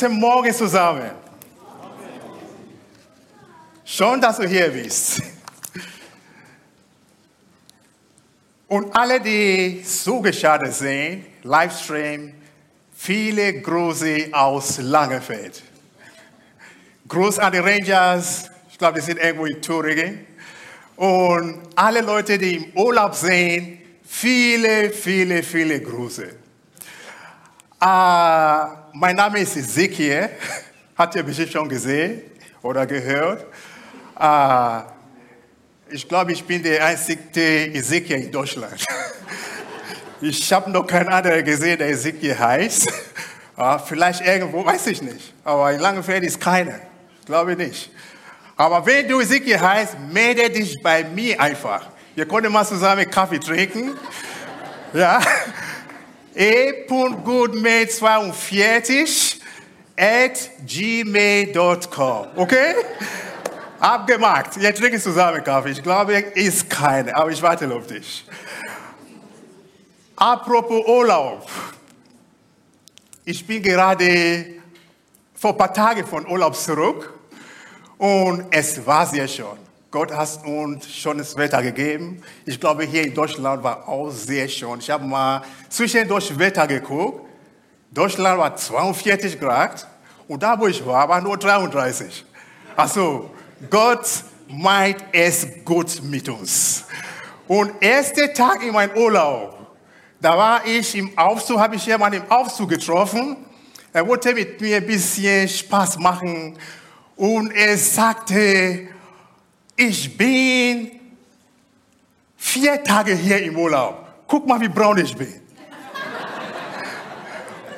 Guten Morgen zusammen. Schön, dass du hier bist. Und alle, die zugeschaltet sind, Livestream, viele Grüße aus Langenfeld. Gruß an die Rangers, ich glaube, die sind irgendwo in Thüringen. Und alle Leute, die im Urlaub sind, viele, viele, viele Grüße. Uh, mein Name ist Ezekiel, hat ihr bestimmt schon gesehen oder gehört. Uh, ich glaube, ich bin der einzige Ezekiel in Deutschland. Ich habe noch keinen anderen gesehen, der Ezekiel heißt. Uh, vielleicht irgendwo, weiß ich nicht. Aber in Langenfeld ist keiner. Glaube nicht. Aber wenn du Ezekiel heißt, melde dich bei mir einfach. Wir können mal zusammen Kaffee trinken. Ja. e.goodmate42 at gmail.com. Okay? Abgemacht. Wir trinken zusammen Kaffee. Ich glaube, ist keine, aber ich warte auf dich. Apropos Urlaub. Ich bin gerade vor ein paar Tagen von Urlaub zurück und es war sehr schön. Gott hat uns schönes Wetter gegeben. Ich glaube, hier in Deutschland war auch sehr schön. Ich habe mal zwischendurch Wetter geguckt. Deutschland war 42 Grad und da, wo ich war, war nur 33. Also, Gott meint es gut mit uns. Und erster Tag in meinem Urlaub, da war ich im Aufzug, habe ich jemanden im Aufzug getroffen. Er wollte mit mir ein bisschen Spaß machen und er sagte, ich bin vier Tage hier im Urlaub. Guck mal, wie braun ich bin.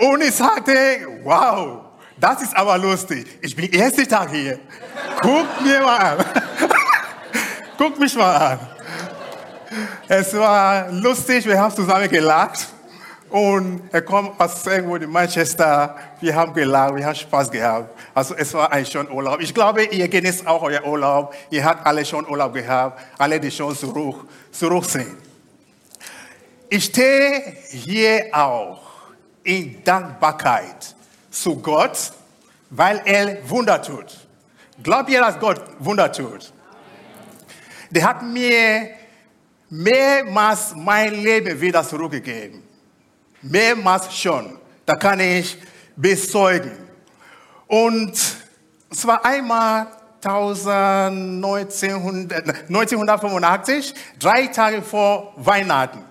Und ich sagte, wow, das ist aber lustig. Ich bin erster Tag hier. Guck mir mal an. Guck mich mal an. Es war lustig, wir haben zusammen gelacht. Und er kommt aus irgendwo in Manchester. Wir haben gelacht, wir haben Spaß gehabt. Also es war ein schöner Urlaub. Ich glaube, ihr genießt auch euer Urlaub. Ihr habt alle schon Urlaub gehabt, alle, die schon zurück, zurück sind. Ich stehe hier auch in Dankbarkeit zu Gott, weil er Wunder tut. Glaubt ihr, dass Gott Wunder tut? Der hat mir mehrmals mein Leben wieder zurückgegeben. Mehrmals schon. Da kann ich bezeugen. Und zwar einmal 1985, drei Tage vor Weihnachten.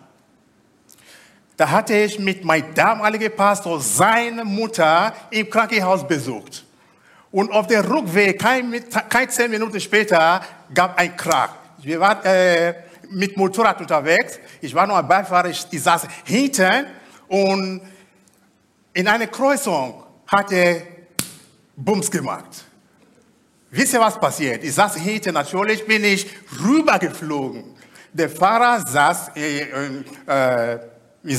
Da hatte ich mit meinem damaligen Pastor seine Mutter im Krankenhaus besucht. Und auf dem Rückweg, kein, kein zehn Minuten später, gab ein Krach. Wir waren äh, mit Motorrad unterwegs. Ich war nur ein Beifahrer, ich, ich saß hinten und in einer Kreuzung hat er Bums gemacht. Wisst ihr, was passiert? Ich saß hinten, natürlich bin ich rübergeflogen. Der Fahrer saß äh, äh,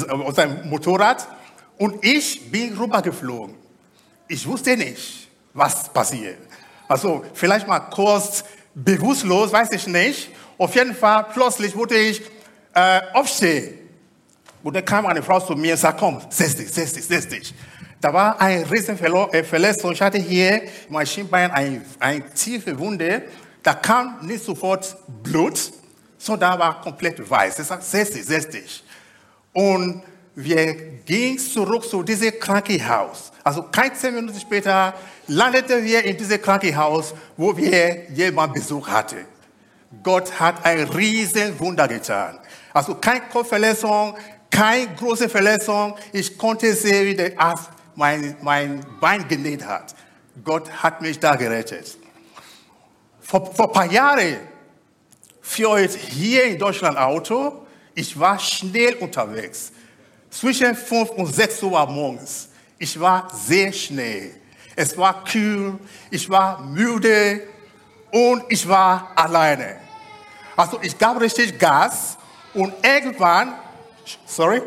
auf seinem Motorrad und ich bin rübergeflogen. Ich wusste nicht, was passiert. Also vielleicht mal kurz bewusstlos, weiß ich nicht. Auf jeden Fall, plötzlich wurde ich äh, aufstehen. Und dann kam eine Frau zu mir und sagte, komm, setz dich, setz dich, setz dich. Da war ein riesen Verletzung. Ich hatte hier mein Schienbein eine, eine tiefe Wunde. Da kam nicht sofort Blut, sondern war komplett weiß. Ich sagte, setz dich, setz dich. Und wir gingen zurück zu diesem Krankenhaus. Also kein zehn Minuten später landeten wir in diesem Krankenhaus, wo wir jemanden Besuch hatten. Gott hat ein riesen Wunder getan. Also keine Kopfverletzung, keine große Verletzung. Ich konnte sehen, wie der Arzt mein, mein Bein genäht hat. Gott hat mich da gerettet. Vor, vor ein paar Jahren fuhr ich hier in Deutschland Auto. Ich war schnell unterwegs. Zwischen 5 und 6 Uhr morgens. Ich war sehr schnell. Es war kühl, ich war müde und ich war alleine. Also ich gab richtig Gas und irgendwann, sorry,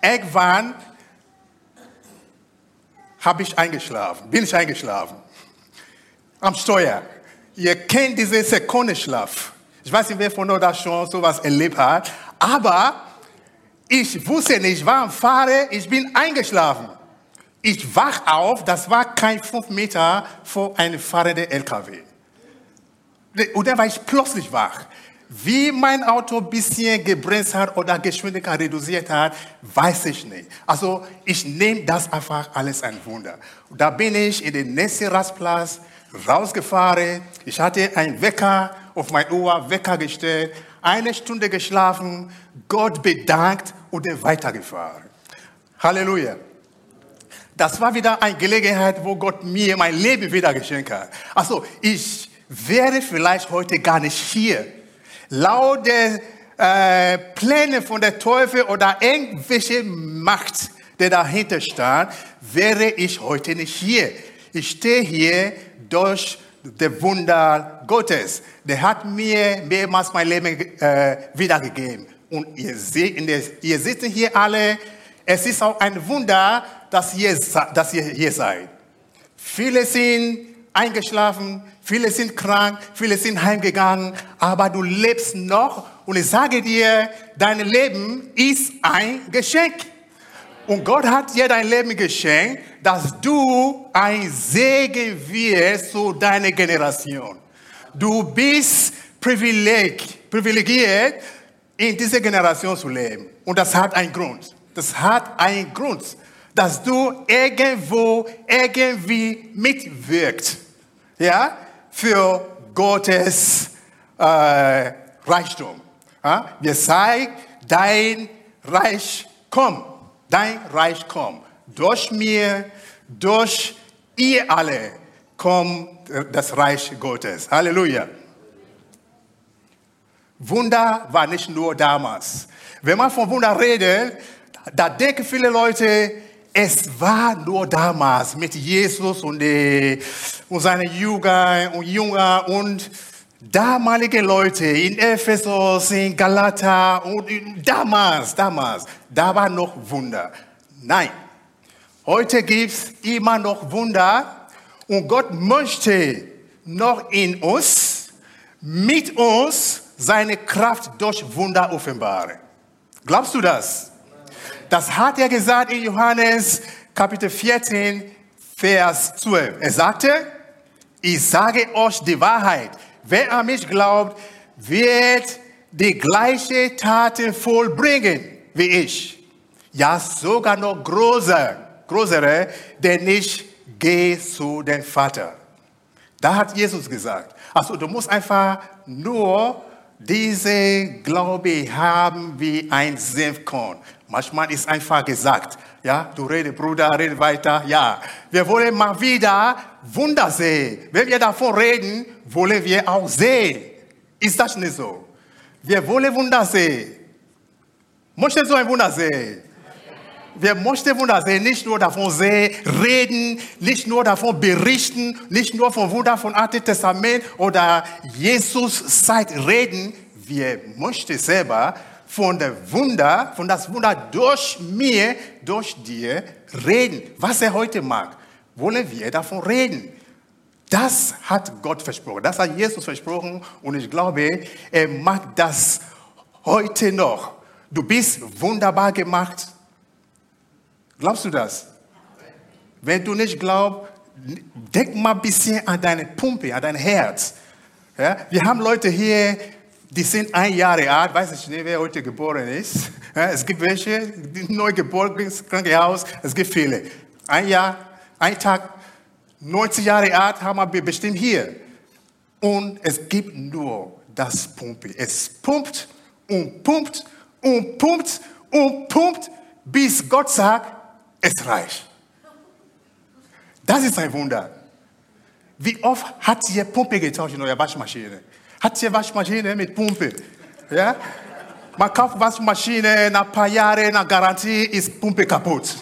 Irgendwann habe ich eingeschlafen, bin ich eingeschlafen. Am Steuer. Ihr kennt diesen Sekundenschlaf. Ich weiß nicht, wer von euch das schon sowas erlebt hat. Aber ich wusste nicht, am Fahren, ich bin eingeschlafen. Ich wach auf, das war kein fünf Meter vor einem fahrenden LKW. Dann war ich plötzlich wach. Wie mein Auto ein bisschen gebremst hat oder Geschwindigkeit reduziert hat, weiß ich nicht. Also ich nehme das einfach alles ein Wunder. Und da bin ich in den nächsten Rastplatz rausgefahren. Ich hatte einen Wecker auf mein Uhr, Wecker gestellt, eine Stunde geschlafen, Gott bedankt und weitergefahren. Halleluja. Das war wieder eine Gelegenheit, wo Gott mir mein Leben wieder geschenkt hat. Also ich wäre vielleicht heute gar nicht hier laut der äh, Pläne von der Teufel oder irgendwelche Macht, der dahinter stand, wäre ich heute nicht hier. Ich stehe hier durch das Wunder Gottes. Der hat mir mehrmals mein Leben äh, wiedergegeben. Und ihr seht, ihr sitzt hier alle. Es ist auch ein Wunder, dass ihr, dass ihr hier seid. Viele sind eingeschlafen, viele sind krank, viele sind heimgegangen, aber du lebst noch und ich sage dir, dein Leben ist ein Geschenk. Und Gott hat dir dein Leben geschenkt, dass du ein Segen wirst zu deiner Generation. Du bist privilegiert, in dieser Generation zu leben. Und das hat einen Grund. Das hat einen Grund, dass du irgendwo, irgendwie mitwirkst ja, für Gottes äh, Reichtum. Ja? Wir sagen, dein Reich kommt, dein Reich kommt. Durch mir, durch ihr alle kommt das Reich Gottes. Halleluja. Wunder war nicht nur damals. Wenn man von Wunder redet, da denken viele Leute, es war nur damals mit Jesus und, die, und seinen Jüngern und Jünger und damalige Leute in Ephesus, in Galata und damals, damals, da war noch Wunder. Nein, heute gibt es immer noch Wunder und Gott möchte noch in uns, mit uns, seine Kraft durch Wunder offenbaren. Glaubst du das? Das hat er gesagt in Johannes Kapitel 14, Vers 12. Er sagte, ich sage euch die Wahrheit. Wer an mich glaubt, wird die gleiche Taten vollbringen wie ich. Ja, sogar noch größer, größere, denn ich gehe zu dem Vater. Da hat Jesus gesagt. Also du musst einfach nur diese Glaube haben wie ein Senfkorn. Manchmal ist einfach gesagt, ja, du redest, Bruder, rede weiter, ja. Wir wollen mal wieder Wunder sehen. Wenn wir davon reden, wollen wir auch sehen. Ist das nicht so? Wir wollen Wunder sehen. Möchtest du ein Wunder sehen? Wir möchten Wunder sehen, nicht nur davon sehen, reden, nicht nur davon berichten, nicht nur von Wunder von Alten Testament oder Jesus Zeit reden. Wir möchten selber von der Wunder, von das Wunder durch mir, durch dir reden. Was er heute mag, wollen wir davon reden. Das hat Gott versprochen, das hat Jesus versprochen und ich glaube, er mag das heute noch. Du bist wunderbar gemacht. Glaubst du das? Wenn du nicht glaubst, denk mal ein bisschen an deine Pumpe, an dein Herz. Ja? Wir haben Leute hier, die sind ein Jahr alt, weiß ich nicht, wer heute geboren ist. Es gibt welche, die neu geboren ins Krankenhaus, es gibt viele. Ein Jahr, ein Tag, 90 Jahre alt haben wir bestimmt hier. Und es gibt nur das Pumpen. Es pumpt und pumpt und pumpt und pumpt, bis Gott sagt, es reicht. Das ist ein Wunder. Wie oft hat ihr Pumpe getauscht in eurer Waschmaschine? Hat ihr Waschmaschine mit Pumpe? Ja? Man kauft Waschmaschine, nach ein paar Jahren, nach Garantie ist Pumpe kaputt.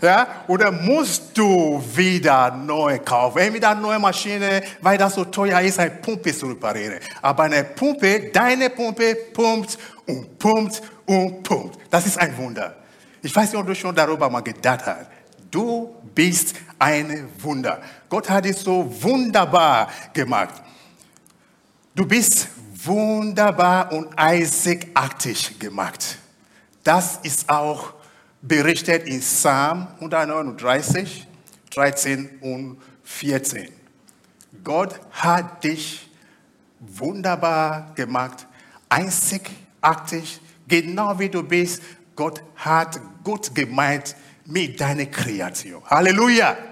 Ja? Oder musst du wieder neu kaufen? Entweder eine neue Maschine, weil das so teuer ist, eine Pumpe zu reparieren. Aber eine Pumpe, deine Pumpe pumpt und pumpt und pumpt. Das ist ein Wunder. Ich weiß nicht, ob du schon darüber mal gedacht hast. Du bist ein Wunder. Gott hat dich so wunderbar gemacht. Du bist wunderbar und einzigartig gemacht. Das ist auch berichtet in Psalm 139, 13 und 14. Gott hat dich wunderbar gemacht, einzigartig, genau wie du bist. Gott hat gut gemeint mit deiner Kreation. Halleluja!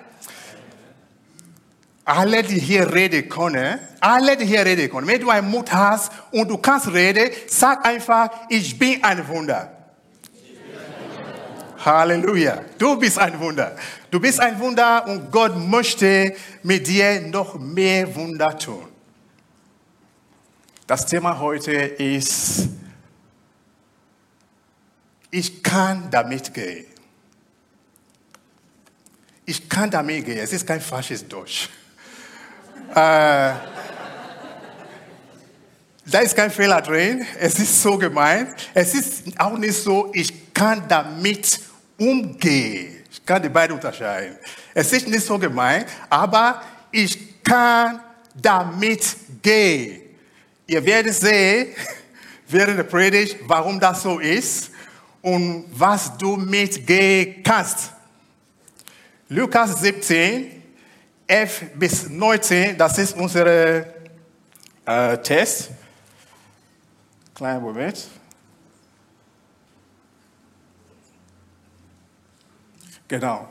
Alle, die hier reden können, alle, die hier reden können, wenn du einen Mut hast und du kannst reden, sag einfach, ich bin ein Wunder. Halleluja. Du bist ein Wunder. Du bist ein Wunder und Gott möchte mit dir noch mehr Wunder tun. Das Thema heute ist, ich kann damit gehen. Ich kann damit gehen. Es ist kein falsches Deutsch. Äh, da ist kein Fehler drin. Es ist so gemeint. Es ist auch nicht so, ich kann damit umgehen. Ich kann die beiden unterscheiden. Es ist nicht so gemeint, aber ich kann damit gehen. Ihr werdet sehen, während der Predigt, warum das so ist und was du mitgehen kannst. Lukas 17, 11 bis 19, das ist unser äh, Test. Kleinen Moment. Genau.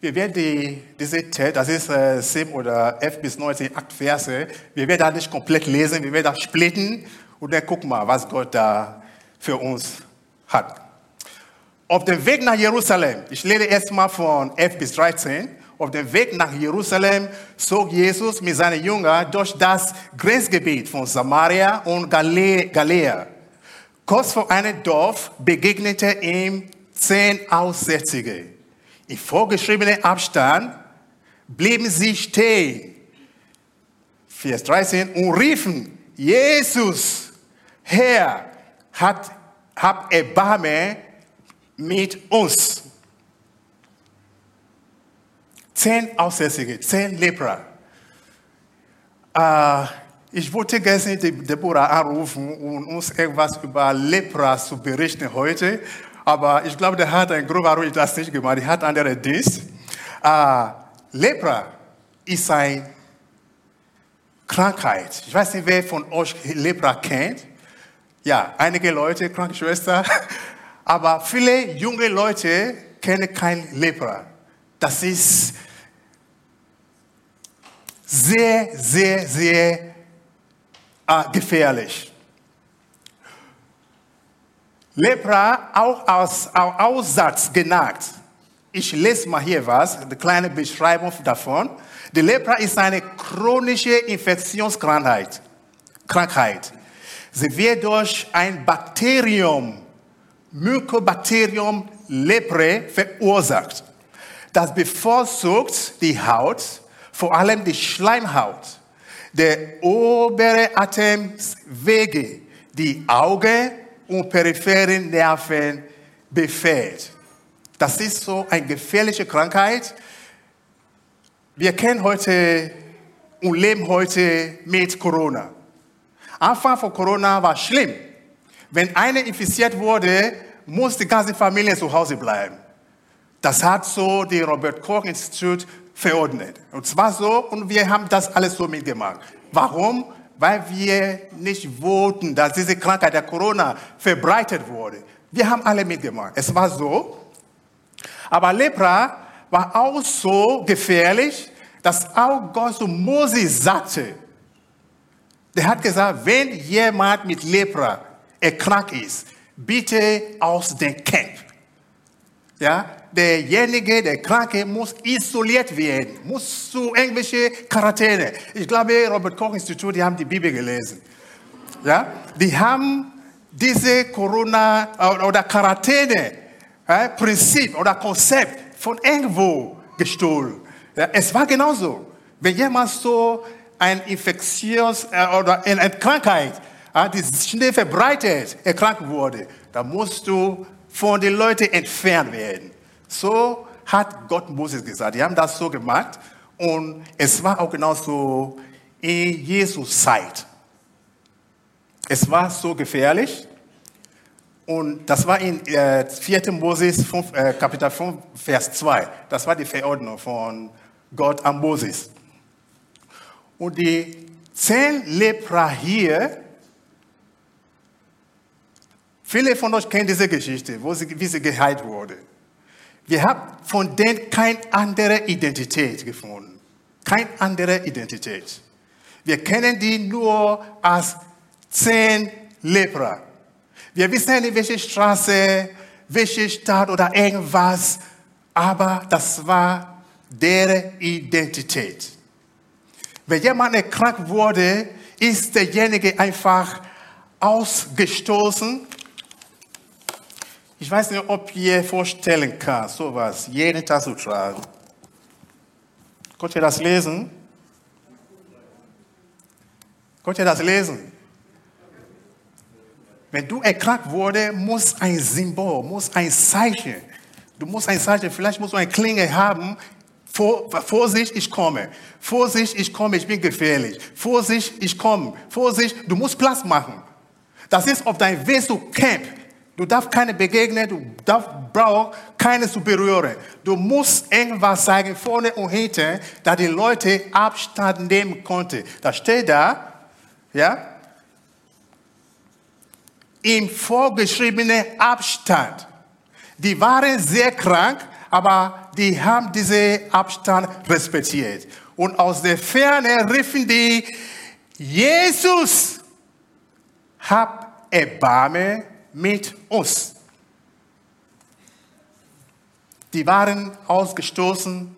Wir werden die, diese Text, das ist äh, 7 oder 11 bis 19, 8 Verse, wir werden das nicht komplett lesen, wir werden das splitten und dann gucken mal, was Gott da für uns hat. Auf dem Weg nach Jerusalem, ich lese erstmal von 11 bis 13, auf dem Weg nach Jerusalem zog Jesus mit seinen Jüngern durch das Grenzgebiet von Samaria und Galiläa. Kurz vor einem Dorf begegnete ihm zehn Aussätzige. Im vorgeschriebenen Abstand blieben sie stehen. Vers 13 und riefen, Jesus, Herr, hat, hab Erbarmen mit uns. Zehn Aussätzige, zehn Lepra. Äh, ich wollte gestern Deborah anrufen und uns etwas über Lepra zu berichten heute. Aber ich glaube, der hat ein grober Ruhe das nicht gemacht. Er hat andere Dienst. Äh, Lepra ist eine Krankheit. Ich weiß nicht, wer von euch Lepra kennt. Ja, einige Leute, Krankenschwester. Aber viele junge Leute kennen kein Lepra. Das ist sehr, sehr, sehr äh, gefährlich. Lepra auch als Aussatz genagt. Ich lese mal hier was, eine kleine Beschreibung davon. Die Lepra ist eine chronische Infektionskrankheit. Krankheit. Sie wird durch ein Bakterium Mycobacterium leprae verursacht. Das bevorzugt die Haut, vor allem die Schleimhaut, der obere Atemwege, die Augen und peripheren Nerven befällt. Das ist so eine gefährliche Krankheit. Wir kennen heute und leben heute mit Corona. Anfang von Corona war schlimm. Wenn einer infiziert wurde, muss die ganze Familie zu Hause bleiben. Das hat so die Robert Koch Institut verordnet. Und zwar so, und wir haben das alles so mitgemacht. Warum? Weil wir nicht wollten, dass diese Krankheit der Corona verbreitet wurde. Wir haben alle mitgemacht. Es war so. Aber Lepra war auch so gefährlich, dass auch Gott zu Moses sagte. Der hat gesagt, wenn jemand mit Lepra erkrankt ist, bitte aus dem Camp. Ja, derjenige, der Kranke, muss isoliert werden, muss zu irgendwelche Quarantäne. Ich glaube, Robert Koch Institut, die haben die Bibel gelesen. Ja, die haben diese Corona oder Quarantäne äh, oder Konzept von irgendwo gestohlen. Ja, es war genauso. Wenn jemand so ein Infektions- äh, oder eine Krankheit die schnell verbreitet erkrankt wurde, da musst du von den Leuten entfernt werden. So hat Gott Moses gesagt. Die haben das so gemacht und es war auch genauso in Jesus Zeit. Es war so gefährlich und das war in äh, 4. Moses 5, äh, Kapitel 5, Vers 2. Das war die Verordnung von Gott an Moses. Und die zehn Lepra hier, viele von euch kennen diese Geschichte, wo sie, wie sie geheilt wurde. Wir haben von denen keine andere Identität gefunden. Keine andere Identität. Wir kennen die nur als zehn Lepra. Wir wissen nicht, welche Straße, welche Stadt oder irgendwas, aber das war deren Identität. Wenn jemand krank wurde, ist derjenige einfach ausgestoßen. Ich weiß nicht, ob ihr vorstellen kann, sowas jeden Tag zu tragen. Könnt ihr das lesen? Könnt ihr das lesen? Wenn du erkrankt wurde, muss ein Symbol, muss ein Zeichen. Du musst ein Zeichen, vielleicht musst du eine Klinge haben. Vor, Vorsicht, ich komme. Vorsicht, ich komme, ich bin gefährlich. Vorsicht, ich komme. Vorsicht, du musst Platz machen. Das ist auf deinem Weg zu Camp. Du darfst keine begegnen, du darfst, brauchst keine zu berühren. Du musst irgendwas sagen, vorne und hinten, dass die Leute Abstand nehmen konnten. Das steht da, ja, im vorgeschriebenen Abstand. Die waren sehr krank, aber die haben diesen Abstand respektiert. Und aus der Ferne riefen die, Jesus, hab Erbarme mit uns. Die waren ausgestoßen,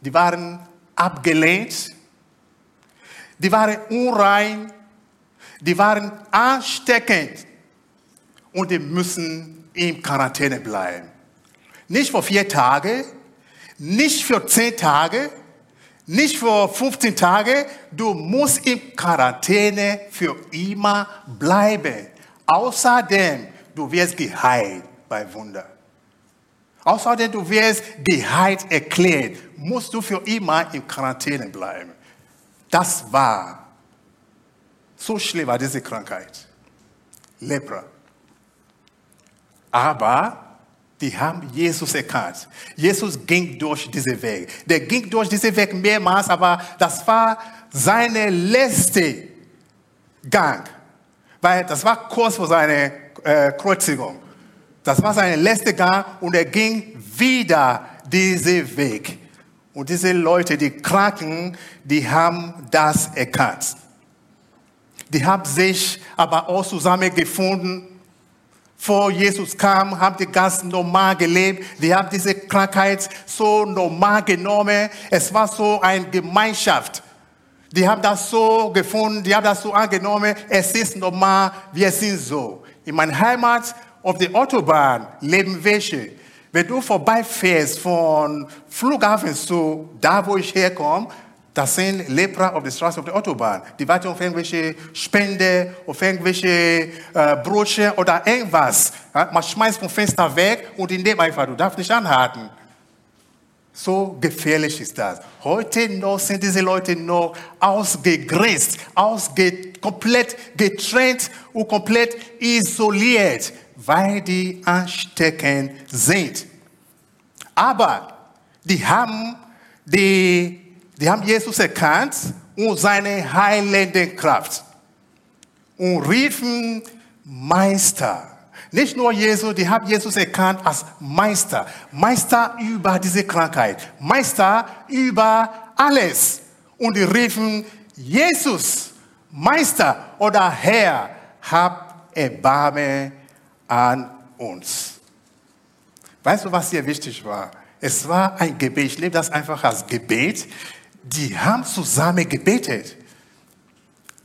die waren abgelehnt, die waren unrein, die waren ansteckend und die müssen in Quarantäne bleiben. Nicht für vier Tage, nicht für zehn Tage, nicht für 15 Tage. Du musst in Quarantäne für immer bleiben. Außerdem, du wirst geheilt bei Wunder. Außerdem, du wirst geheilt erklärt. Musst du für immer in Quarantäne bleiben. Das war so schlimm war diese Krankheit. Lepra. Aber die haben Jesus erkannt. Jesus ging durch diesen Weg. Der ging durch diesen Weg mehrmals, aber das war seine letzte Gang. Weil das war kurz vor seiner äh, Kreuzigung. Das war sein letzter Gang und er ging wieder diesen Weg. Und diese Leute, die Kranken, die haben das erkannt. Die haben sich aber auch zusammengefunden. Vor Jesus kam, haben die ganz normal gelebt. Die haben diese Krankheit so normal genommen. Es war so eine Gemeinschaft. Die haben das so gefunden, die haben das so angenommen. Es ist normal, wir sind so. In meiner Heimat auf der Autobahn leben welche. Wenn du vorbeifährst von Flughafen zu da, wo ich herkomme, das sind Lepra auf der Straße, auf der Autobahn. Die warten auf irgendwelche Spende, auf irgendwelche äh, Brotchen oder irgendwas. Man schmeißt vom Fenster weg und in dem einfach, du darfst nicht anhalten. So gefährlich ist das. Heute noch sind diese Leute noch ausgegrenzt, ausge komplett getrennt und komplett isoliert, weil die ansteckend sind. Aber die haben die die haben Jesus erkannt und seine heilende Kraft und riefen Meister. Nicht nur Jesus, die haben Jesus erkannt als Meister. Meister über diese Krankheit. Meister über alles. Und die riefen, Jesus, Meister oder Herr, hab Erbarme an uns. Weißt du, was hier wichtig war? Es war ein Gebet. Ich lebe das einfach als Gebet die haben zusammen gebetet.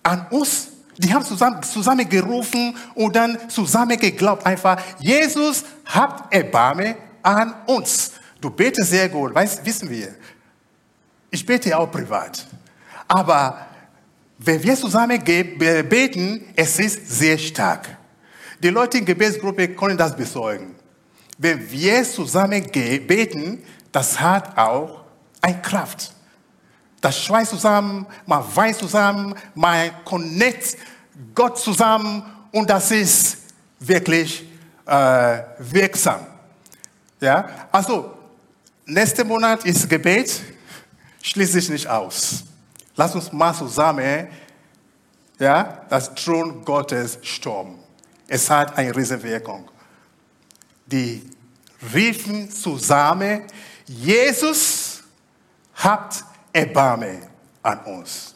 An uns. Die haben zusammen, gerufen und dann zusammen geglaubt. Einfach, Jesus, habt Erbarme an uns. Du betest sehr gut, weißt, wissen wir. Ich bete auch privat. Aber wenn wir zusammen beten, es ist sehr stark. Die Leute in der Gebetsgruppe können das bezeugen. Wenn wir zusammen beten, das hat auch eine Kraft. Das schweißt zusammen, man weiß zusammen, man connect Gott zusammen und das ist wirklich äh, wirksam. Ja, also nächster Monat ist Gebet, schließt sich nicht aus. Lass uns mal zusammen ja, das Thron Gottes stürmen. Es hat eine Riesenwirkung. Die riefen zusammen, Jesus, habt Erbarme an uns.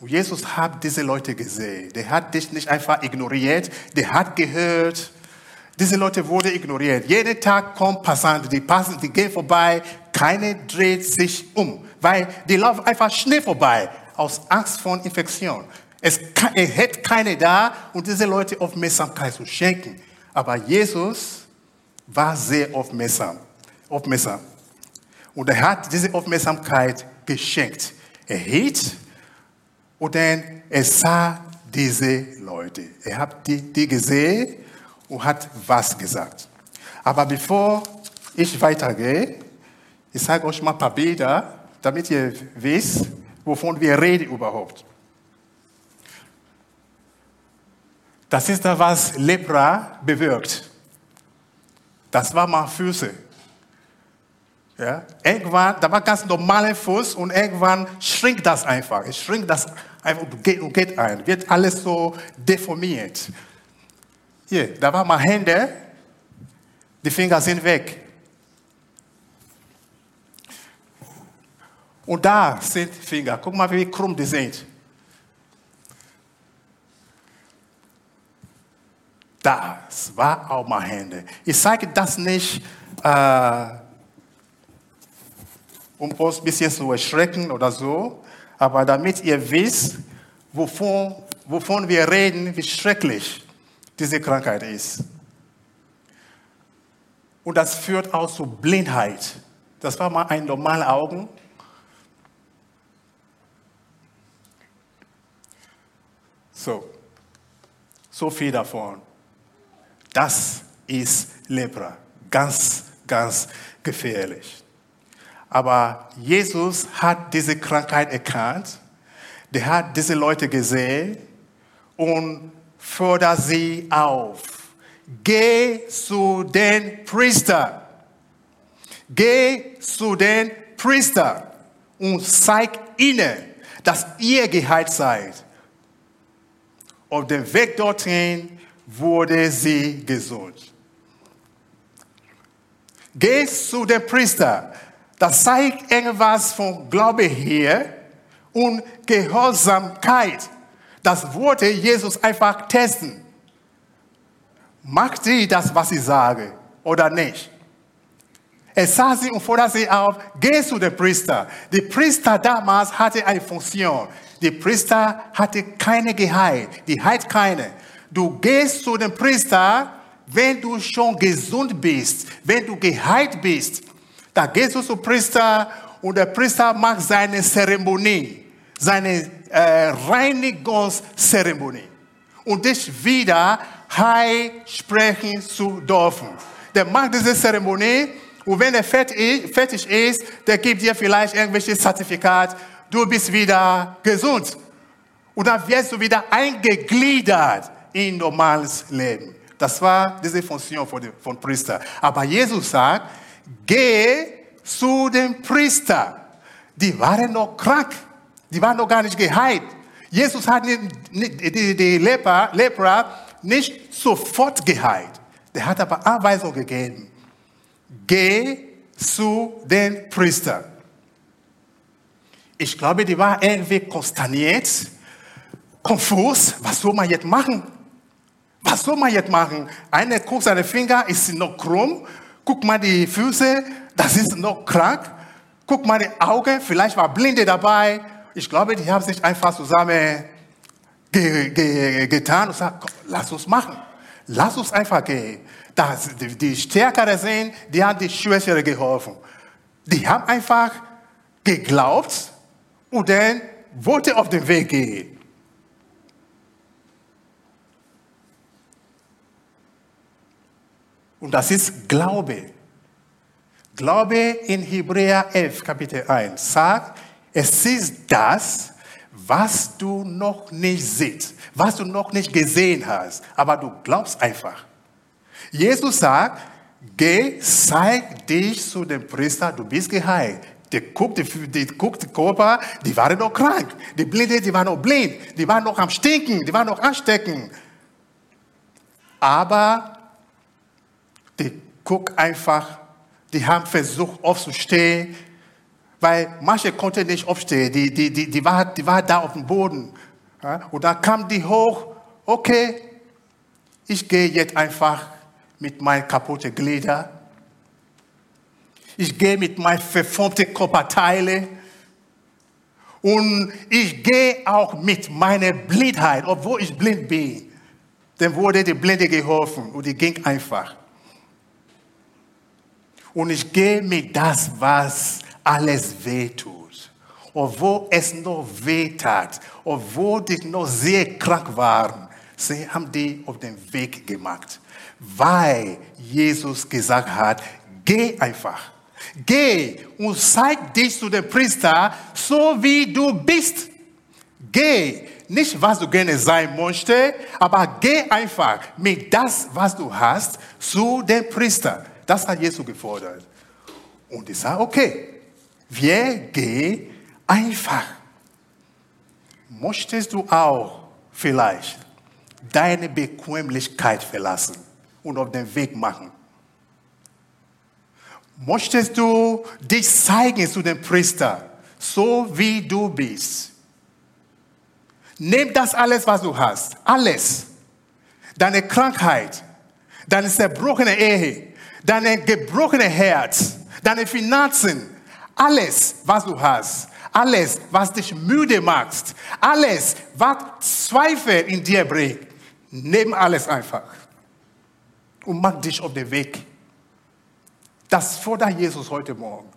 Und Jesus hat diese Leute gesehen. Der hat dich nicht einfach ignoriert, der hat gehört. Diese Leute wurden ignoriert. Jeden Tag kommen Passanten, die passen, die gehen vorbei, keiner dreht sich um, weil die laufen einfach schnell vorbei aus Angst vor Infektion. Es, es hätte keine da, um diese Leute Aufmerksamkeit zu schenken. Aber Jesus war sehr aufmerksam. aufmerksam. Und er hat diese Aufmerksamkeit geschenkt. Er hielt und dann er sah diese Leute. Er hat die, die gesehen und hat was gesagt. Aber bevor ich weitergehe, ich sage euch mal ein paar Bilder, damit ihr wisst, wovon wir reden überhaupt. Das ist das, was Lepra bewirkt. Das war mal Füße. Ja? Irgendwann, da war ganz normaler Fuß und irgendwann schrinkt das einfach. Es schrinkt das einfach und geht, und geht ein. Wird alles so deformiert. Hier, da war mal Hände, die Finger sind weg. Und da sind Finger. Guck mal, wie krumm die sind. Das war auch mal Hände. Ich sage das nicht, äh, um uns ein bisschen zu erschrecken oder so, aber damit ihr wisst, wovon, wovon wir reden, wie schrecklich diese Krankheit ist. Und das führt auch zu Blindheit. Das war mal ein normaler Augen. So, so viel davon. Das ist Lepra. Ganz, ganz gefährlich. Aber Jesus hat diese Krankheit erkannt. Der hat diese Leute gesehen und fordert sie auf. Geh zu den Priester. Geh zu den Priester und zeig ihnen, dass ihr geheilt seid. Auf dem Weg dorthin wurde sie gesund. Geh zu dem Priester. Das zeigt irgendwas von Glaube hier und Gehorsamkeit. Das wollte Jesus einfach testen. Macht sie das, was ich sage, oder nicht? Er sah sie und forderte sie auf, geh zu dem Priester. Der Priester damals hatte eine Funktion. Der Priester hatte keine Gehalt. Die hat keine. Du gehst zu dem Priester, wenn du schon gesund bist, wenn du geheilt bist. Da gehst du zum Priester und der Priester macht seine Zeremonie, seine äh, Reinigungszeremonie. Und dich wieder heil sprechen zu dürfen. Der macht diese Zeremonie und wenn er fertig ist, der gibt dir vielleicht irgendwelche Zertifikat, du bist wieder gesund. Und dann wirst du wieder eingegliedert in normales Leben. Das war diese Funktion von, von Priester. Aber Jesus sagt, geh zu dem Priester. Die waren noch krank. Die waren noch gar nicht geheilt. Jesus hat die, Lepra, Lepra nicht sofort geheilt. Der hat aber Anweisung gegeben. Geh zu den Priester. Ich glaube, die war irgendwie konsterniert, konfus. Was soll man jetzt machen? Was soll man jetzt machen? Einer guckt seine Finger, ist noch krumm. Guck mal die Füße, das ist noch krank. Guck mal die Augen, vielleicht war Blinde dabei. Ich glaube, die haben sich einfach zusammen ge ge getan und gesagt, komm, lass uns machen. Lass uns einfach gehen. Das, die, die Stärkere sind, die haben die Schwächere geholfen. Die haben einfach geglaubt und dann wollte auf den Weg gehen. Und das ist Glaube. Glaube in Hebräer 11, Kapitel 1 sagt, es ist das, was du noch nicht siehst, was du noch nicht gesehen hast, aber du glaubst einfach. Jesus sagt, geh, zeig dich zu dem Priester, du bist geheilt. Die guckte, die guckte Körper, die waren noch krank. Die Blinde, die waren noch blind. Die waren noch am Stinken, die waren noch anstecken. Aber die guck einfach, die haben versucht aufzustehen, weil manche konnten nicht aufstehen, die, die, die, die, war, die war da auf dem Boden. Und dann kam die hoch, okay, ich gehe jetzt einfach mit meinen kaputten Gliedern. Ich gehe mit meinen verformten Körperteilen. Und ich gehe auch mit meiner Blindheit, obwohl ich blind bin. Dann wurde die Blinde geholfen und die ging einfach. Und ich gehe mit das, was alles wehtut. Obwohl es noch wehtat, obwohl die noch sehr krank waren, sie haben die auf den Weg gemacht. Weil Jesus gesagt hat, geh einfach. Geh und zeig dich zu dem Priester, so wie du bist. Geh, nicht was du gerne sein möchtest, aber geh einfach mit das, was du hast, zu dem Priester. Das hat Jesus gefordert. Und ich sage, okay, wir gehen einfach. Möchtest du auch vielleicht deine Bequemlichkeit verlassen und auf den Weg machen? Möchtest du dich zeigen zu dem Priester, so wie du bist? Nimm das alles, was du hast, alles. Deine Krankheit, deine zerbrochene Ehe, dein gebrochene Herz, deine Finanzen, alles, was du hast, alles, was dich müde macht, alles, was Zweifel in dir bringt, nimm alles einfach und mach dich auf den Weg. Das fordert Jesus heute Morgen.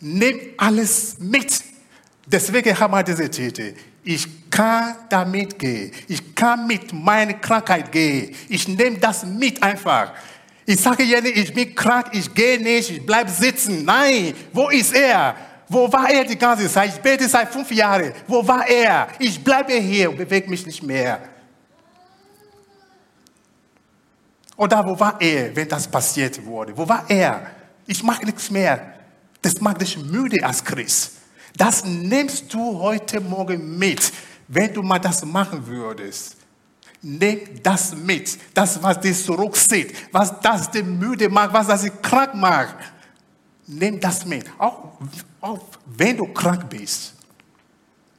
Nimm alles mit. Deswegen haben wir diese Titel. Ich kann damit gehen. Ich kann mit meiner Krankheit gehen. Ich nehme das mit einfach. Ich sage ja nicht, ich bin krank, ich gehe nicht, ich bleibe sitzen. Nein, wo ist er? Wo war er die ganze Zeit? Ich bete seit fünf Jahren. Wo war er? Ich bleibe hier und bewege mich nicht mehr. Oder wo war er, wenn das passiert wurde? Wo war er? Ich mache nichts mehr. Das macht dich müde als Christ. Das nimmst du heute Morgen mit, wenn du mal das machen würdest. Nimm das mit. Das, was dich zurückzieht, was das dich müde macht, was das dich krank macht. Nimm das mit. Auch, auch wenn du krank bist.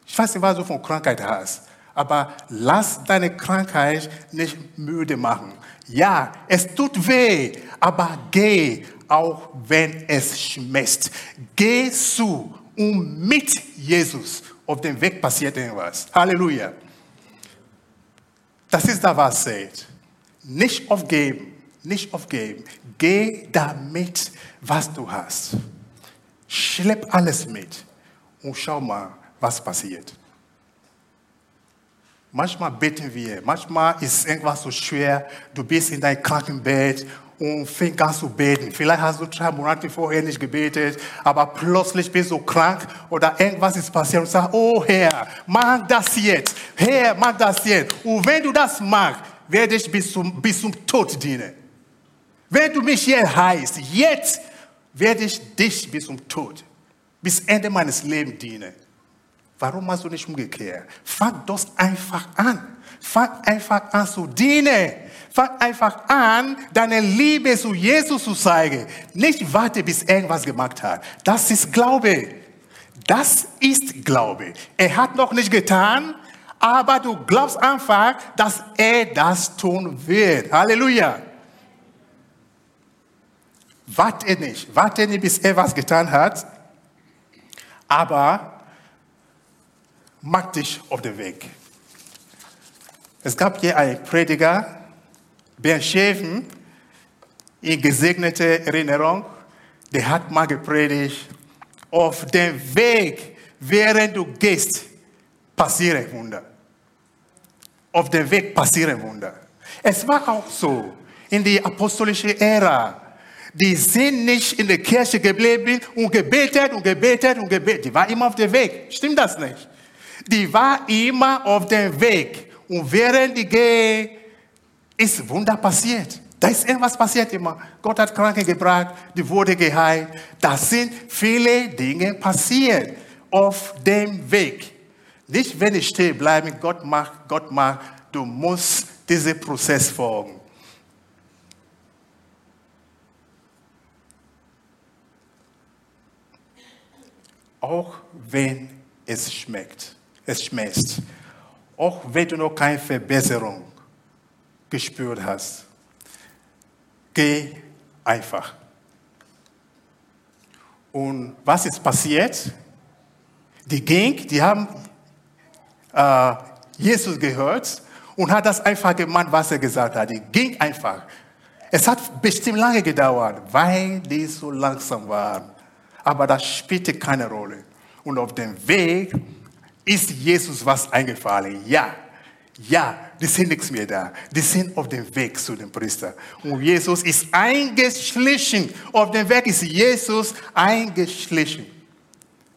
Ich weiß nicht, was du von Krankheit hast. Aber lass deine Krankheit nicht müde machen. Ja, es tut weh, aber geh, auch wenn es schmerzt. Geh zu und mit Jesus auf dem Weg passiert irgendwas. Halleluja. Das ist da, was sagt. Nicht aufgeben, nicht aufgeben. Geh damit, was du hast. Schlepp alles mit und schau mal, was passiert. Manchmal beten wir, manchmal ist irgendwas so schwer, du bist in deinem Krankenbett und fängst an zu beten. Vielleicht hast du drei Monate vorher nicht gebetet, aber plötzlich bist du krank oder irgendwas ist passiert und sagst, oh Herr, mach das jetzt. Herr, mach das jetzt. Und wenn du das machst, werde ich bis zum, bis zum Tod dienen. Wenn du mich hier heißt, jetzt werde ich dich bis zum Tod, bis Ende meines Lebens dienen. Warum machst du nicht umgekehrt? Fang das einfach an. Fang einfach an zu dienen. Fang einfach an, deine Liebe zu Jesus zu zeigen. Nicht warte, bis irgendwas gemacht hat. Das ist Glaube. Das ist Glaube. Er hat noch nicht getan, aber du glaubst einfach, dass er das tun wird. Halleluja. Warte nicht. Warte nicht, bis er was getan hat. Aber mach dich auf den Weg. Es gab hier einen Prediger, Bernd Schäfen, in gesegneter Erinnerung, der hat mal gepredigt, auf dem Weg, während du gehst, passieren Wunder. Auf dem Weg passieren Wunder. Es war auch so, in die apostolische Ära. Die sind nicht in der Kirche geblieben und gebetet und gebetet und gebetet. Die war immer auf dem Weg. Stimmt das nicht? Die war immer auf dem Weg. Und während die gehen, ist Wunder passiert. Da ist irgendwas passiert immer. Gott hat Kranke gebracht, die wurde geheilt. Da sind viele Dinge passiert auf dem Weg. Nicht, wenn ich stehe bleiben, Gott macht, Gott macht. Du musst diesem Prozess folgen. Auch wenn es schmeckt, es schmeckt. Auch wenn du noch keine Verbesserung gespürt hast. Geh einfach. Und was ist passiert? Die ging, die haben äh, Jesus gehört und hat das einfach gemacht, was er gesagt hat. Die ging einfach. Es hat bestimmt lange gedauert, weil die so langsam waren. Aber das spielte keine Rolle. Und auf dem Weg ist Jesus was eingefallen. Ja, ja, die sind nichts mehr da. Die sind auf dem Weg zu dem Priester. Und Jesus ist eingeschlichen. Auf dem Weg ist Jesus eingeschlichen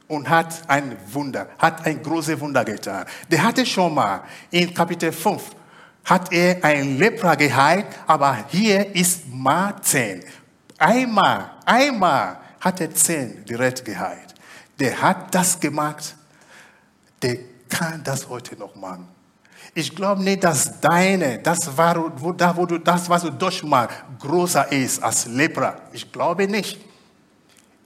und hat ein Wunder, hat ein großes Wunder getan. Der hatte schon mal in Kapitel 5 hat er ein Lepra geheilt, aber hier ist mal zehn. Einmal, einmal hat er zehn direkt geheilt. Der hat das gemacht, der kann das heute noch machen. Ich glaube nicht, dass deine, das war, wo, da, wo du, das, was du durchmachst, größer ist als Lepra. Ich glaube nicht.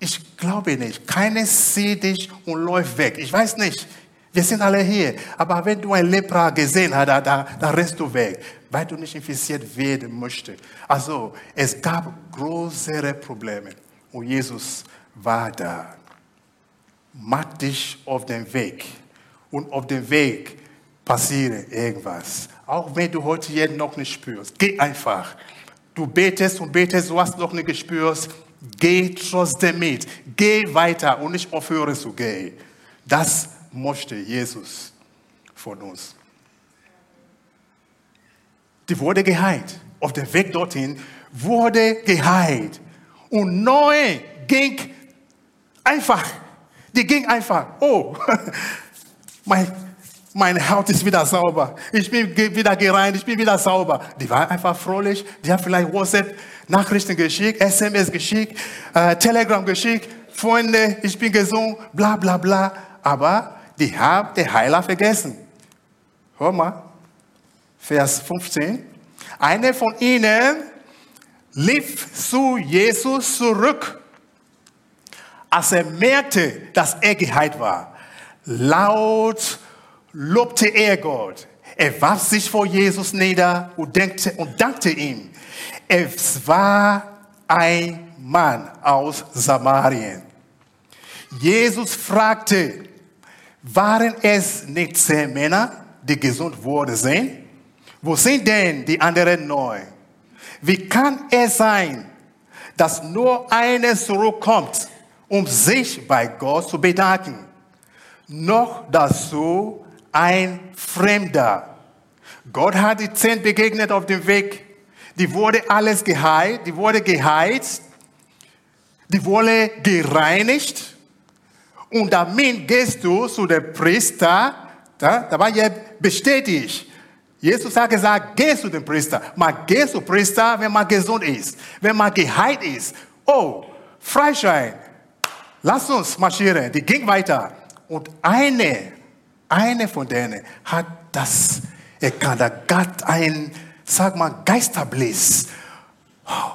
Ich glaube nicht. Keines sieht dich und läuft weg. Ich weiß nicht. Wir sind alle hier. Aber wenn du ein Lepra gesehen hast, da, da, da rennst du weg, weil du nicht infiziert werden möchtest. Also, es gab größere Probleme. Und Jesus war da. Mach dich auf den Weg. Und auf dem Weg passiert irgendwas. Auch wenn du heute jetzt noch nicht spürst. Geh einfach. Du betest und betest, du hast noch nicht gespürt. Geh trotzdem mit. Geh weiter und nicht aufhören zu gehen. Das möchte Jesus von uns. Die wurde geheilt. Auf dem Weg dorthin wurde geheilt. Und neu ging einfach. Die ging einfach. Oh, mein meine Haut ist wieder sauber. Ich bin wieder gereinigt, ich bin wieder sauber. Die war einfach fröhlich. Die haben vielleicht WhatsApp-Nachrichten geschickt, SMS geschickt, äh, Telegram geschickt. Freunde, ich bin gesund, bla bla bla. Aber die haben den Heiler vergessen. Hör mal, Vers 15. Einer von ihnen lief zu Jesus zurück, als er merkte, dass er geheilt war. Laut lobte er Gott. Er warf sich vor Jesus nieder und, dankte, und dankte ihm. Es war ein Mann aus Samarien. Jesus fragte, waren es nicht zehn Männer, die gesund wurden? Wo sind denn die anderen neun? Wie kann es sein, dass nur einer zurückkommt, um sich bei Gott zu bedanken? Noch dazu ein Fremder. Gott hat die zehn begegnet auf dem Weg. Die wurde alles geheilt, die wurde geheizt, die wurde gereinigt. Und damit gehst du zu dem Priester, da, da war ja bestätigt. Jesus hat gesagt, geh zu dem Priester. Man geht zum Priester, wenn man gesund ist, wenn man geheilt ist. Oh, Freischein. Lass uns marschieren. Die ging weiter. Und eine eine von denen hat das erkannt. Da gab ein, sag mal, Geisterbliss. Oh,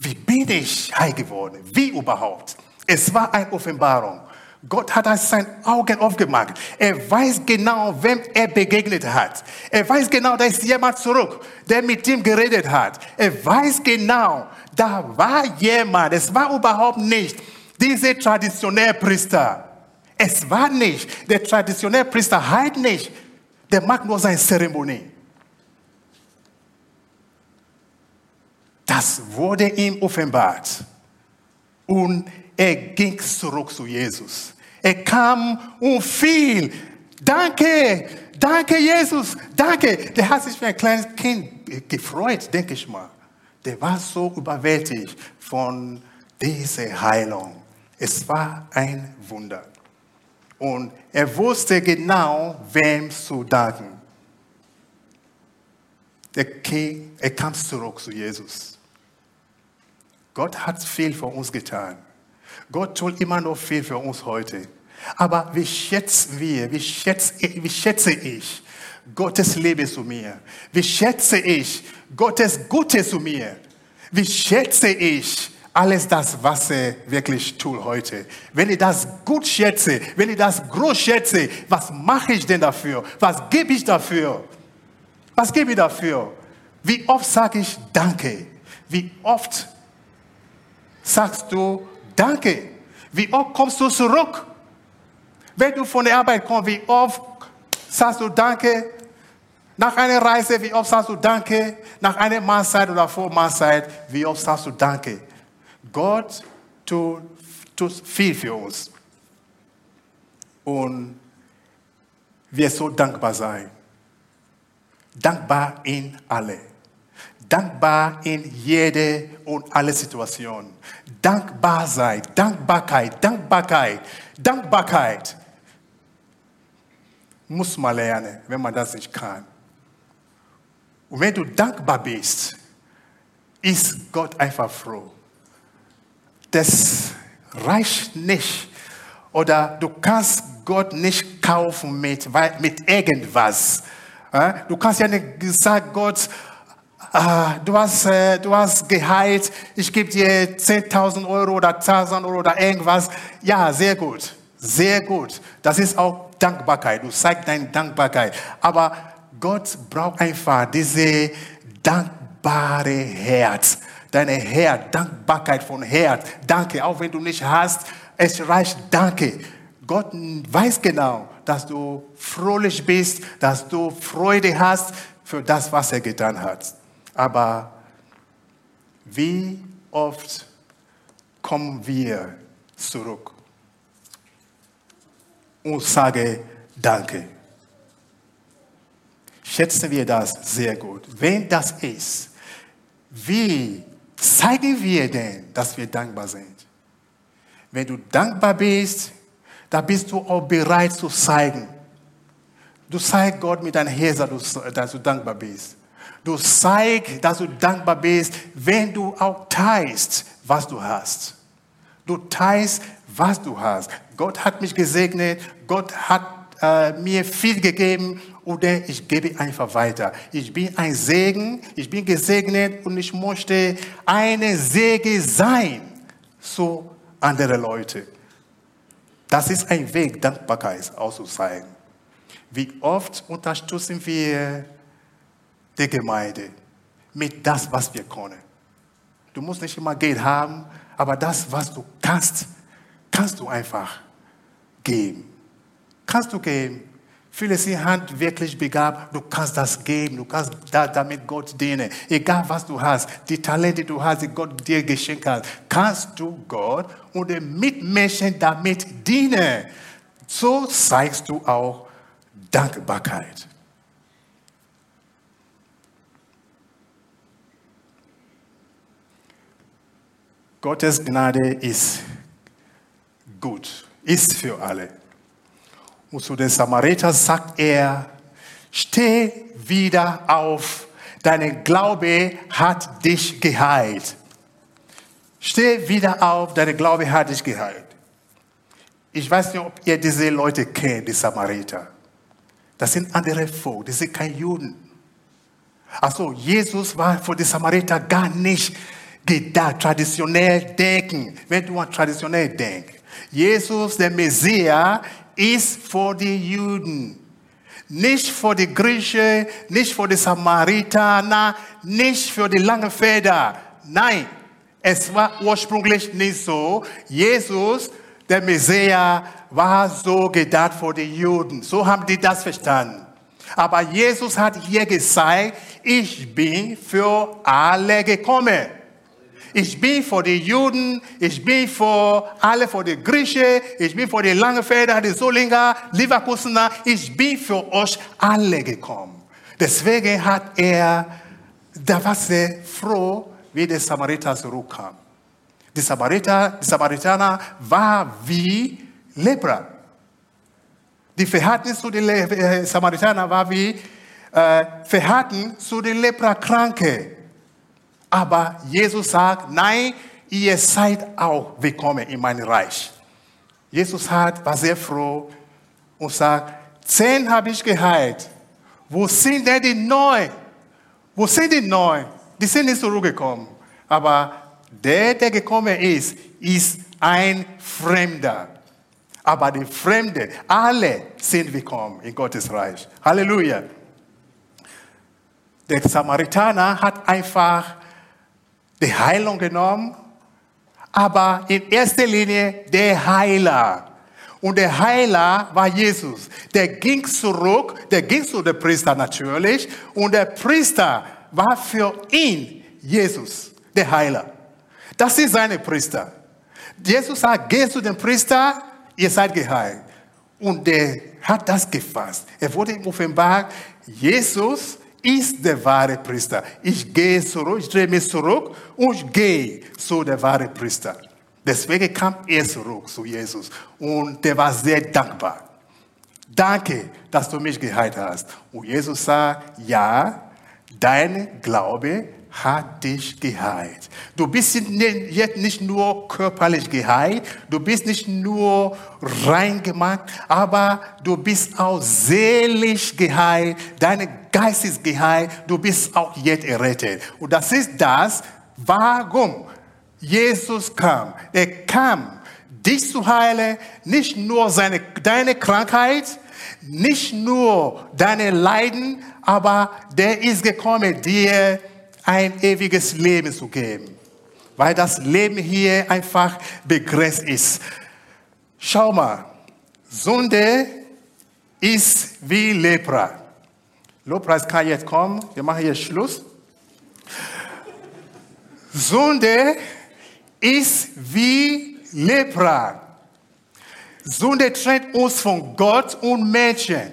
wie bin ich heil geworden? Wie überhaupt? Es war eine Offenbarung. Gott hat seine Augen aufgemacht. Er weiß genau, wem er begegnet hat. Er weiß genau, da ist jemand zurück, der mit ihm geredet hat. Er weiß genau, da war jemand. Es war überhaupt nicht dieser traditionelle Priester. Es war nicht. Der traditionelle Priester heilt nicht. Der macht nur seine Zeremonie. Das wurde ihm offenbart. Und er ging zurück zu Jesus. Er kam und fiel. Danke, danke Jesus, danke. Der hat sich wie ein kleines Kind gefreut, denke ich mal. der war so überwältigt von dieser Heilung. Es war ein Wunder. Und er wusste genau, wem zu danken. Er kam zurück zu Jesus. Gott hat viel für uns getan. Gott tut immer noch viel für uns heute. Aber wie schätzen wir, wie schätze, wie schätze ich Gottes Liebe zu mir? Wie schätze ich Gottes Gute zu mir? Wie schätze ich alles das, was er wirklich tut heute? Wenn ich das gut schätze, wenn ich das groß schätze, was mache ich denn dafür? Was gebe ich dafür? Was gebe ich dafür? Wie oft sage ich Danke? Wie oft sagst du Danke? Wie oft kommst du zurück? Wenn du von der Arbeit kommst, wie oft sagst du Danke? Nach einer Reise, wie oft sagst du Danke? Nach einer Mahlzeit oder vor Mahlzeit, wie oft sagst du Danke? Gott tut, tut viel für uns. Und wir so dankbar sein. Dankbar in alle. Dankbar in jede und alle Situationen. Dankbar sein. Dankbarkeit, Dankbarkeit, Dankbarkeit. Muss man lernen, wenn man das nicht kann. Und wenn du dankbar bist, ist Gott einfach froh. Das reicht nicht. Oder du kannst Gott nicht kaufen mit, mit irgendwas. Du kannst ja nicht sagen, Gott, ah, du, hast, äh, du hast geheilt, ich gebe dir 10.000 Euro oder 1.000 Euro oder irgendwas. Ja, sehr gut, sehr gut. Das ist auch Dankbarkeit. Du zeigst deine Dankbarkeit. Aber Gott braucht einfach diese dankbare Herz. Deine Herz, Dankbarkeit von Herz. Danke, auch wenn du nicht hast, es reicht Danke. Gott weiß genau, dass du fröhlich bist, dass du Freude hast für das, was er getan hat. Aber wie oft kommen wir zurück und sagen Danke? Schätzen wir das sehr gut. Wenn das ist, wie zeigen wir denn, dass wir dankbar sind? Wenn du dankbar bist, da bist du auch bereit zu zeigen. Du zeigst Gott mit deinem Herz, dass du dankbar bist. Du zeigst, dass du dankbar bist, wenn du auch teilst, was du hast. Du teilst, was du hast. Gott hat mich gesegnet, Gott hat äh, mir viel gegeben oder ich gebe einfach weiter. Ich bin ein Segen, ich bin gesegnet und ich möchte eine Segen sein zu anderen Leuten. Das ist ein Weg, Dankbarkeit auszuzeigen. Wie oft unterstützen wir die Gemeinde mit das, was wir können. Du musst nicht immer Geld haben, aber das, was du kannst, kannst du einfach geben. Kannst du geben. Viele sind handwerklich begabt, du kannst das geben, du kannst damit Gott dienen. Egal was du hast, die Talente, die du hast, die Gott dir geschenkt hat, kannst du Gott und den Mitmenschen damit dienen. So zeigst du auch Dankbarkeit. Gottes Gnade ist gut, ist für alle. Und zu den Samariter sagt er, steh wieder auf, dein Glaube hat dich geheilt. Steh wieder auf, dein Glaube hat dich geheilt. Ich weiß nicht, ob ihr diese Leute kennt, die Samariter. Das sind andere Volk, die sind keine Juden. Also Jesus war für die Samariter gar nicht gedacht, traditionell denken. Wenn du an traditionell denkst. Jesus, der Messias, ist für die Juden. Nicht für die Griechen, nicht für die Samaritaner, nicht für die langen Feder. Nein, es war ursprünglich nicht so. Jesus, der Messias, war so gedacht für die Juden. So haben die das verstanden. Aber Jesus hat hier gesagt, ich bin für alle gekommen. Ich bin für die Juden, ich bin für alle, für die Griechen, ich bin für die Langefelder, die Solinger, Leverkusener, ich bin für euch alle gekommen. Deswegen hat er, da war sehr froh, wie der Samariter zurückkam. Die, Samariter, die Samaritaner war wie Lepra. Die Verhältnis zu den äh, Samaritanern war wie äh, Verhältnis zu den Leprakranken. Aber Jesus sagt, nein, ihr seid auch willkommen in mein Reich. Jesus hat, war sehr froh und sagt, zehn habe ich geheilt. Wo sind denn die neun? Wo sind die neun? Die sind nicht zurückgekommen. Aber der, der gekommen ist, ist ein Fremder. Aber die Fremden, alle sind willkommen in Gottes Reich. Halleluja. Der Samaritaner hat einfach die Heilung genommen, aber in erster Linie der Heiler. Und der Heiler war Jesus. Der ging zurück, der ging zu dem Priester natürlich. Und der Priester war für ihn Jesus, der Heiler. Das ist seine Priester. Jesus sagt, geh zu dem Priester, ihr seid geheilt. Und der hat das gefasst. Er wurde ihm offenbart, Jesus ist der wahre Priester. Ich gehe zurück, ich drehe mich zurück und ich gehe zu der wahre Priester. Deswegen kam er zurück zu Jesus und der war sehr dankbar. Danke, dass du mich geheilt hast. Und Jesus sagt, ja, dein Glaube hat dich geheilt. Du bist jetzt nicht nur körperlich geheilt, du bist nicht nur rein gemacht, aber du bist auch seelisch geheilt, dein Geist ist geheilt, du bist auch jetzt errettet. Und das ist das, warum Jesus kam. Er kam, dich zu heilen, nicht nur seine, deine Krankheit, nicht nur deine Leiden, aber der ist gekommen, dir ein ewiges Leben zu geben. Weil das Leben hier einfach begrenzt ist. Schau mal, Sünde ist wie Lepra. Lobpreis kann jetzt kommen. Wir machen jetzt Schluss. Sünde ist wie Lepra. Sünde trennt uns von Gott und Menschen.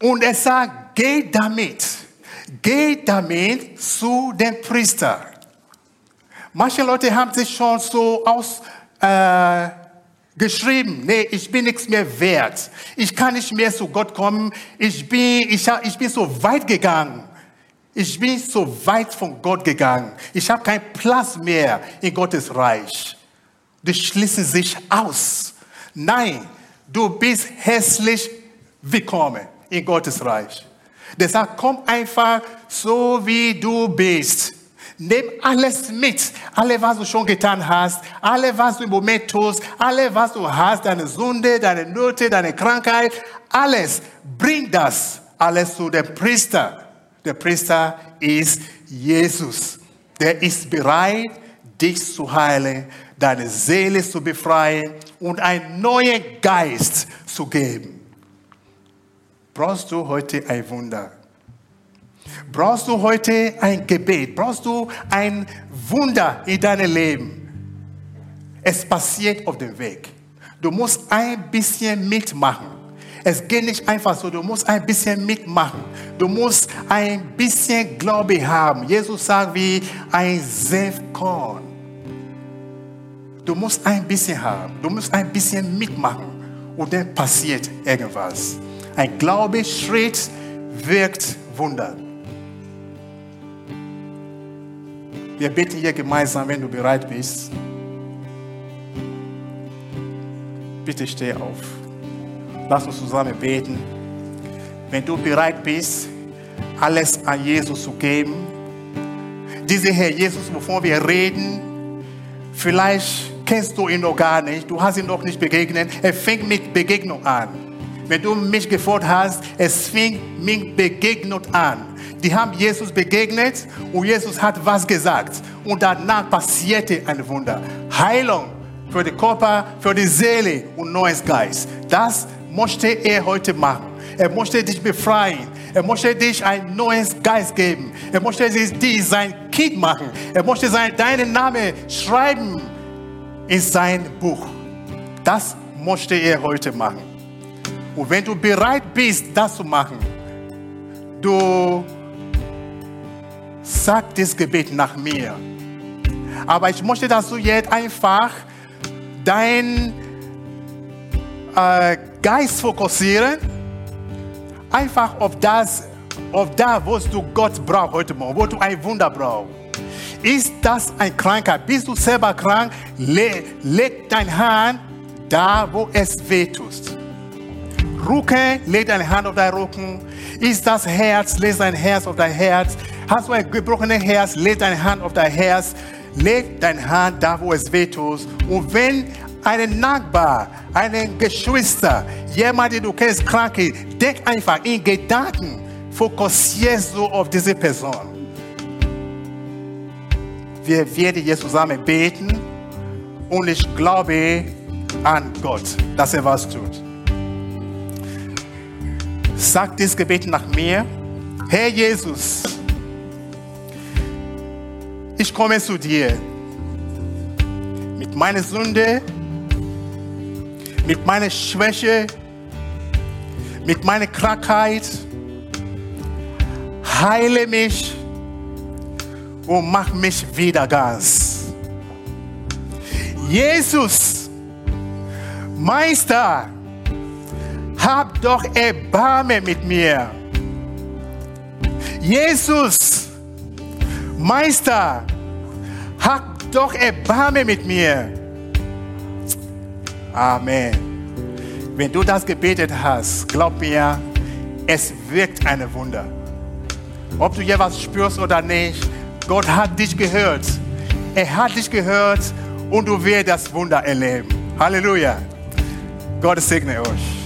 Und er sagt, geh damit. Geh damit zu dem Priester. Manche Leute haben sich schon so ausgeschrieben, äh, nee, ich bin nichts mehr wert. Ich kann nicht mehr zu Gott kommen. Ich bin, ich, ich bin so weit gegangen. Ich bin so weit von Gott gegangen. Ich habe keinen Platz mehr in Gottes Reich. Die schließen sich aus. Nein, du bist hässlich willkommen in Gottes Reich. Der sagt, komm einfach so wie du bist. Nimm alles mit. Alles, was du schon getan hast, alles, was du im Moment tust, alles, was du hast, deine Sünde, deine Nöte, deine Krankheit, alles, bring das alles zu dem Priester. Der Priester ist Jesus. Der ist bereit, dich zu heilen, deine Seele zu befreien und einen neuen Geist zu geben. Brauchst du heute ein Wunder? Brauchst du heute ein Gebet? Brauchst du ein Wunder in deinem Leben? Es passiert auf dem Weg. Du musst ein bisschen mitmachen. Es geht nicht einfach so, du musst ein bisschen mitmachen. Du musst ein bisschen Glaube haben. Jesus sagt wie ein Senfkorn. Du musst ein bisschen haben. Du musst ein bisschen mitmachen. Und dann passiert irgendwas. Ein Glaubensschritt wirkt Wunder. Wir beten hier gemeinsam, wenn du bereit bist. Bitte steh auf. Lass uns zusammen beten. Wenn du bereit bist, alles an Jesus zu geben, dieser Herr Jesus, wovon wir reden, vielleicht kennst du ihn noch gar nicht, du hast ihn noch nicht begegnet. Er fängt mit Begegnung an. Wenn du mich gefragt hast, es fing mit Begegnung an. Die haben Jesus begegnet und Jesus hat was gesagt. Und danach passierte ein Wunder. Heilung für den Körper, für die Seele und neues Geist. Das möchte er heute machen. Er möchte dich befreien. Er möchte dich ein neues Geist geben. Er möchte dich sein Kind machen. Er möchte deinen Namen schreiben in sein Buch. Das möchte er heute machen. Und wenn du bereit bist, das zu machen, du sag das Gebet nach mir. Aber ich möchte, dass du jetzt einfach dein äh, Geist fokussieren, einfach auf das, auf da, wo du Gott brauchst heute Morgen, wo du ein Wunder brauchst. Ist das ein Krankheit? Bist du selber krank? Le leg dein Hand da, wo es weh tust. Rücken, leg deine Hand auf dein Rücken. Ist das Herz, leg dein Herz auf dein Herz. Hast du ein gebrochenes Herz, leg deine Hand auf dein Herz. Leg deine Hand da, wo es weh tut. Und wenn ein Nachbar, ein Geschwister, jemand, den du kennst, krank ist, denk einfach in Gedanken, fokussierst du auf diese Person. Wir werden jetzt zusammen beten und ich glaube an Gott, dass er was tut. Sag dieses Gebet nach mir. Herr Jesus, ich komme zu dir mit meiner Sünde, mit meiner Schwäche, mit meiner Krankheit. Heile mich und mach mich wieder ganz. Jesus, Meister, hab doch Erbarme mit mir. Jesus, Meister, hab doch Erbarme mit mir. Amen. Wenn du das gebetet hast, glaub mir, es wirkt ein Wunder. Ob du hier was spürst oder nicht, Gott hat dich gehört. Er hat dich gehört und du wirst das Wunder erleben. Halleluja. Gott segne euch.